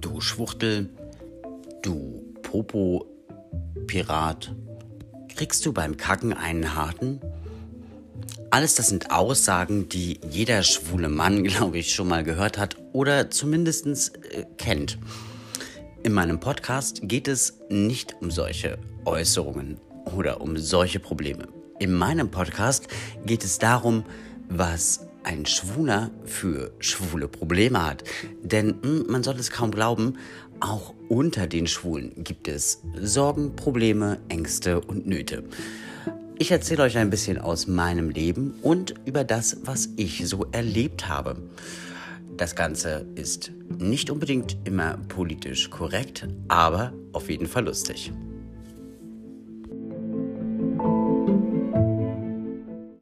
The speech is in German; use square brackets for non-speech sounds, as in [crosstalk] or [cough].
Du Schwuchtel, du Popo-Pirat, kriegst du beim Kacken einen harten? Alles das sind Aussagen, die jeder schwule Mann, [laughs] glaube ich, schon mal gehört hat oder zumindest äh, kennt. In meinem Podcast geht es nicht um solche Äußerungen oder um solche Probleme. In meinem Podcast geht es darum, was ein Schwuler für schwule Probleme hat. Denn hm, man soll es kaum glauben, auch unter den Schwulen gibt es Sorgen, Probleme, Ängste und Nöte. Ich erzähle euch ein bisschen aus meinem Leben und über das, was ich so erlebt habe. Das Ganze ist nicht unbedingt immer politisch korrekt, aber auf jeden Fall lustig.